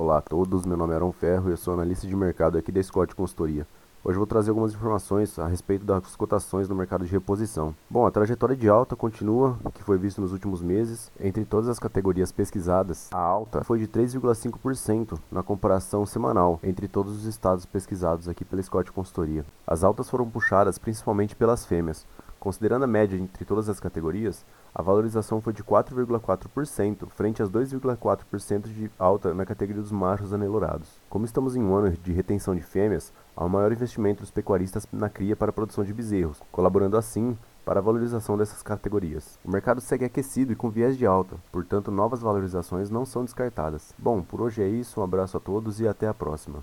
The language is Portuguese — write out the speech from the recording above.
Olá a todos, meu nome é Arão Ferro e eu sou analista de mercado aqui da Scott Consultoria. Hoje vou trazer algumas informações a respeito das cotações no mercado de reposição. Bom, a trajetória de alta continua, o que foi visto nos últimos meses. Entre todas as categorias pesquisadas, a alta foi de 3,5% na comparação semanal entre todos os estados pesquisados aqui pela Scott Consultoria. As altas foram puxadas principalmente pelas fêmeas. Considerando a média entre todas as categorias, a valorização foi de 4,4%, frente às 2,4% de alta na categoria dos machos anelorados. Como estamos em um ano de retenção de fêmeas, há um maior investimento dos pecuaristas na cria para a produção de bezerros, colaborando assim para a valorização dessas categorias. O mercado segue aquecido e com viés de alta, portanto novas valorizações não são descartadas. Bom, por hoje é isso, um abraço a todos e até a próxima.